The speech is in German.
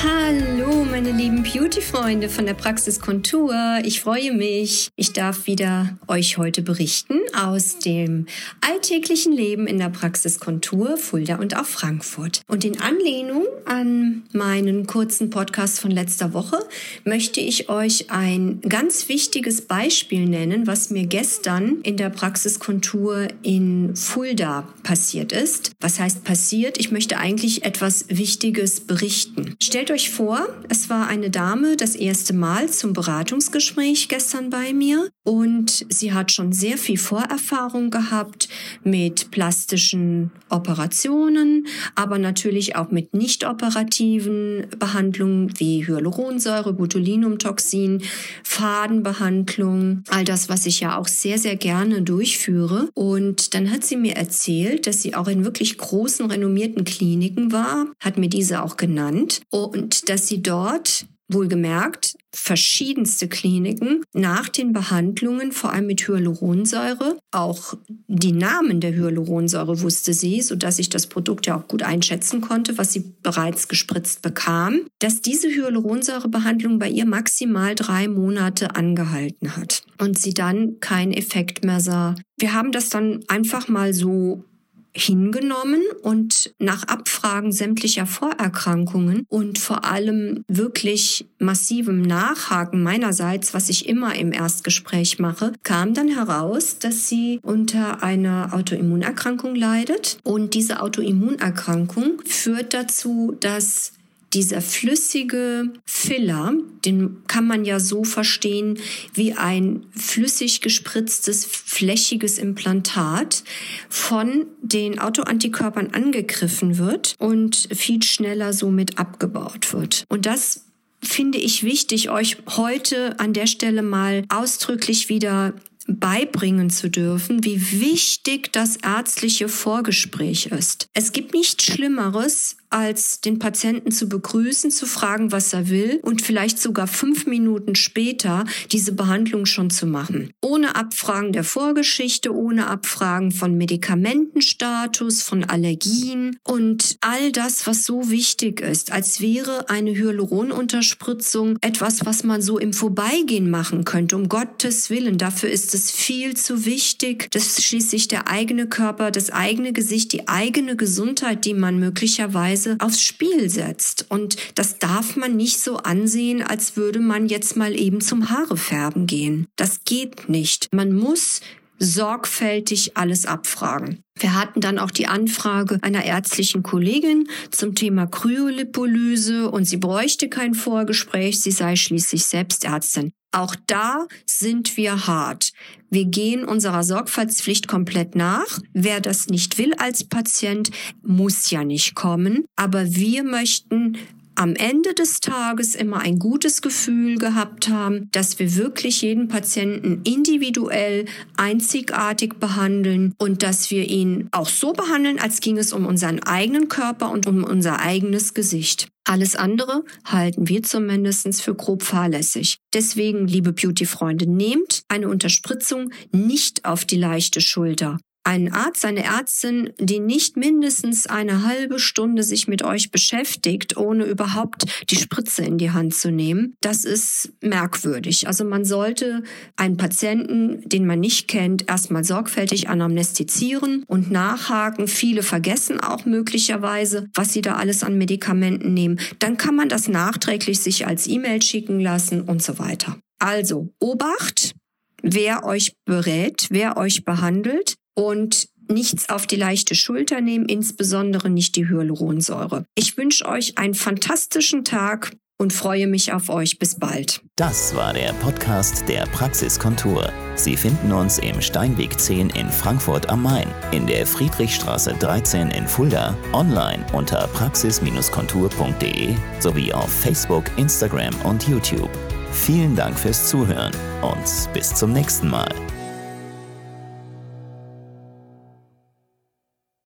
Hallo, meine lieben Beauty-Freunde von der Praxis Kontur. Ich freue mich. Ich darf wieder euch heute berichten aus dem alltäglichen Leben in der Praxis Kontur, Fulda und auch Frankfurt. Und in Anlehnung an meinen kurzen Podcast von letzter Woche möchte ich euch ein ganz wichtiges Beispiel nennen, was mir gestern in der Praxis Kontur in Fulda passiert ist. Was heißt passiert? Ich möchte eigentlich etwas Wichtiges berichten. Stellt euch vor, es war eine Dame das erste Mal zum Beratungsgespräch gestern bei mir und sie hat schon sehr viel Vorerfahrung gehabt mit plastischen Operationen, aber natürlich auch mit nicht operativen Behandlungen wie Hyaluronsäure, Botulinumtoxin, Fadenbehandlung, all das, was ich ja auch sehr, sehr gerne durchführe. Und dann hat sie mir erzählt, dass sie auch in wirklich großen, renommierten Kliniken war, hat mir diese auch genannt und dass sie dort wohlgemerkt verschiedenste Kliniken nach den Behandlungen, vor allem mit Hyaluronsäure. Auch die Namen der Hyaluronsäure wusste sie, sodass ich das Produkt ja auch gut einschätzen konnte, was sie bereits gespritzt bekam, dass diese Hyaluronsäurebehandlung bei ihr maximal drei Monate angehalten hat und sie dann keinen Effekt mehr sah. Wir haben das dann einfach mal so hingenommen und nach Abfragen sämtlicher Vorerkrankungen und vor allem wirklich massivem Nachhaken meinerseits, was ich immer im Erstgespräch mache, kam dann heraus, dass sie unter einer Autoimmunerkrankung leidet. Und diese Autoimmunerkrankung führt dazu, dass dieser flüssige Filler, den kann man ja so verstehen wie ein flüssig gespritztes, flächiges Implantat, von den Autoantikörpern angegriffen wird und viel schneller somit abgebaut wird. Und das finde ich wichtig, euch heute an der Stelle mal ausdrücklich wieder beibringen zu dürfen, wie wichtig das ärztliche Vorgespräch ist. Es gibt nichts Schlimmeres, als den Patienten zu begrüßen, zu fragen, was er will und vielleicht sogar fünf Minuten später diese Behandlung schon zu machen. Ohne Abfragen der Vorgeschichte, ohne Abfragen von Medikamentenstatus, von Allergien und all das, was so wichtig ist, als wäre eine Hyaluronunterspritzung etwas, was man so im Vorbeigehen machen könnte. Um Gottes Willen, dafür ist es viel zu wichtig. Das ist schließlich der eigene Körper, das eigene Gesicht, die eigene Gesundheit, die man möglicherweise Weise aufs Spiel setzt. Und das darf man nicht so ansehen, als würde man jetzt mal eben zum Haarefärben gehen. Das geht nicht. Man muss sorgfältig alles abfragen. Wir hatten dann auch die Anfrage einer ärztlichen Kollegin zum Thema Kryolipolyse und sie bräuchte kein Vorgespräch, sie sei schließlich selbst Ärztin. Auch da sind wir hart. Wir gehen unserer Sorgfaltspflicht komplett nach. Wer das nicht will als Patient, muss ja nicht kommen. Aber wir möchten am Ende des Tages immer ein gutes Gefühl gehabt haben, dass wir wirklich jeden Patienten individuell, einzigartig behandeln und dass wir ihn auch so behandeln, als ging es um unseren eigenen Körper und um unser eigenes Gesicht. Alles andere halten wir zumindest für grob fahrlässig. Deswegen, liebe Beauty-Freunde, nehmt eine Unterspritzung nicht auf die leichte Schulter ein Arzt, eine Ärztin, die nicht mindestens eine halbe Stunde sich mit euch beschäftigt, ohne überhaupt die Spritze in die Hand zu nehmen, das ist merkwürdig. Also man sollte einen Patienten, den man nicht kennt, erstmal sorgfältig anamnestizieren und nachhaken. Viele vergessen auch möglicherweise, was sie da alles an Medikamenten nehmen. Dann kann man das nachträglich sich als E-Mail schicken lassen und so weiter. Also Obacht, wer euch berät, wer euch behandelt und nichts auf die leichte Schulter nehmen, insbesondere nicht die Hyaluronsäure. Ich wünsche euch einen fantastischen Tag und freue mich auf euch. Bis bald. Das war der Podcast der Praxiskontur. Sie finden uns im Steinweg 10 in Frankfurt am Main, in der Friedrichstraße 13 in Fulda, online unter praxis-kontur.de sowie auf Facebook, Instagram und YouTube. Vielen Dank fürs Zuhören und bis zum nächsten Mal.